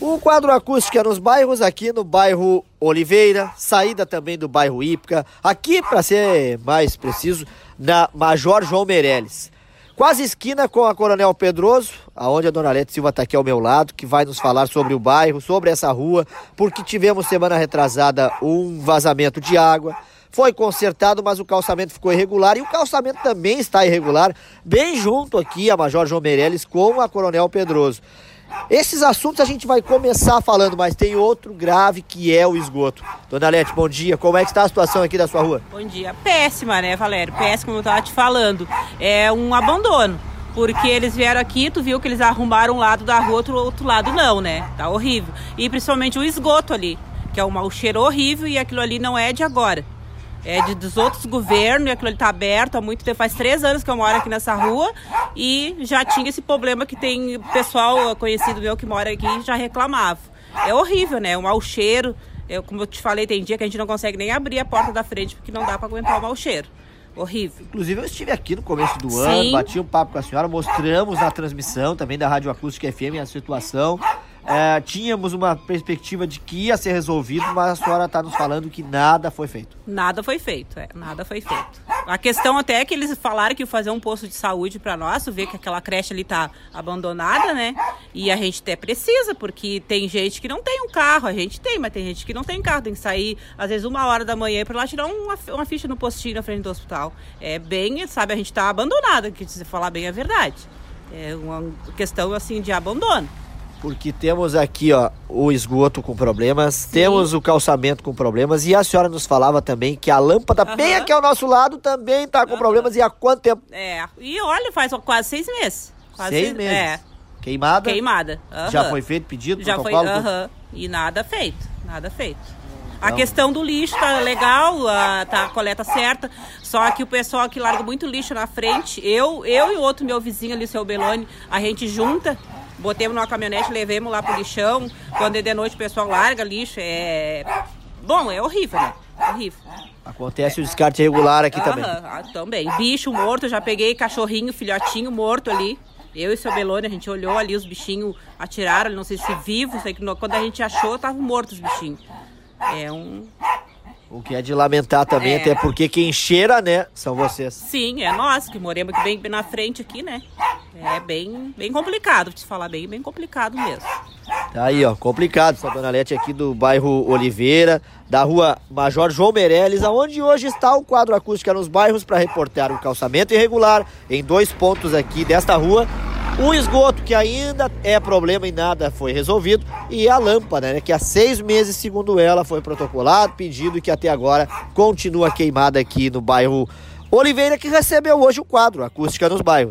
O quadro acústica nos bairros, aqui no bairro Oliveira, saída também do bairro Ípica, aqui para ser mais preciso, na Major João Meirelles. Quase esquina com a Coronel Pedroso, aonde a Dona Lete Silva está aqui ao meu lado, que vai nos falar sobre o bairro, sobre essa rua, porque tivemos semana retrasada um vazamento de água. Foi consertado, mas o calçamento ficou irregular e o calçamento também está irregular, bem junto aqui a Major João Meirelles com a Coronel Pedroso. Esses assuntos a gente vai começar falando, mas tem outro grave que é o esgoto. Dona Lete, bom dia. Como é que está a situação aqui da sua rua? Bom dia. Péssima, né, Valério? Péssima, como eu estava te falando. É um abandono. Porque eles vieram aqui, tu viu que eles arrumaram um lado da rua, outro, outro lado não, né? Tá horrível. E principalmente o esgoto ali, que é um mau cheiro horrível e aquilo ali não é de agora é de, dos outros governos e aquilo ali está aberto há muito tempo. Faz três anos que eu moro aqui nessa rua e já tinha esse problema que tem pessoal conhecido meu que mora aqui já reclamava. É horrível, né? O mau cheiro. Eu, como eu te falei, tem dia que a gente não consegue nem abrir a porta da frente porque não dá para aguentar o mau cheiro. Horrível. Inclusive, eu estive aqui no começo do Sim. ano, bati um papo com a senhora, mostramos na transmissão também da Rádio Acústica FM a situação. É, tínhamos uma perspectiva de que ia ser resolvido, mas a senhora está nos falando que nada foi feito. Nada foi feito, é, nada foi feito. A questão até é que eles falaram que fazer um posto de saúde para nós, ver que aquela creche ali está abandonada, né? E a gente até precisa, porque tem gente que não tem um carro, a gente tem, mas tem gente que não tem carro, tem que sair às vezes uma hora da manhã para lá tirar uma, uma ficha no postinho na frente do hospital. É bem, sabe, a gente está abandonada, que se falar bem a verdade. É uma questão assim de abandono porque temos aqui ó, o esgoto com problemas, Sim. temos o calçamento com problemas e a senhora nos falava também que a lâmpada uhum. bem aqui ao nosso lado também está com uhum. problemas e há quanto tempo? É, e olha, faz quase seis meses. Quase seis, seis meses. É. Queimada? Queimada. Uhum. Já foi feito pedido? Já foi, aham. E nada feito, nada feito. A então. questão do lixo tá legal, a, tá a coleta certa, só que o pessoal que larga muito lixo na frente, eu, eu e o outro meu vizinho ali, o seu Belone, a gente junta botemos numa caminhonete, levemos lá pro lixão. Quando é de noite o pessoal larga lixo, é. Bom, é horrível, né? Horrível. Acontece o descarte regular aqui também. Ah, também. Bicho morto, já peguei cachorrinho, filhotinho morto ali. Eu e seu Belone, a gente olhou ali, os bichinhos atiraram, não sei se vivos, sei que quando a gente achou, estavam mortos os bichinhos. É um. O que é de lamentar também, é. até porque quem cheira, né, são vocês. Sim, é nós que moremos aqui bem na frente aqui, né? É bem, bem complicado, te falar bem, bem complicado mesmo. Tá aí, ó, complicado essa dona Lete aqui do bairro Oliveira, da rua Major João Meirelles, aonde hoje está o quadro acústica nos bairros para reportar o calçamento irregular em dois pontos aqui desta rua. O esgoto que ainda é problema e nada foi resolvido e a lâmpada, né, que há seis meses, segundo ela, foi protocolado, pedido e que até agora continua queimada aqui no bairro Oliveira, que recebeu hoje o quadro Acústica nos Bairros.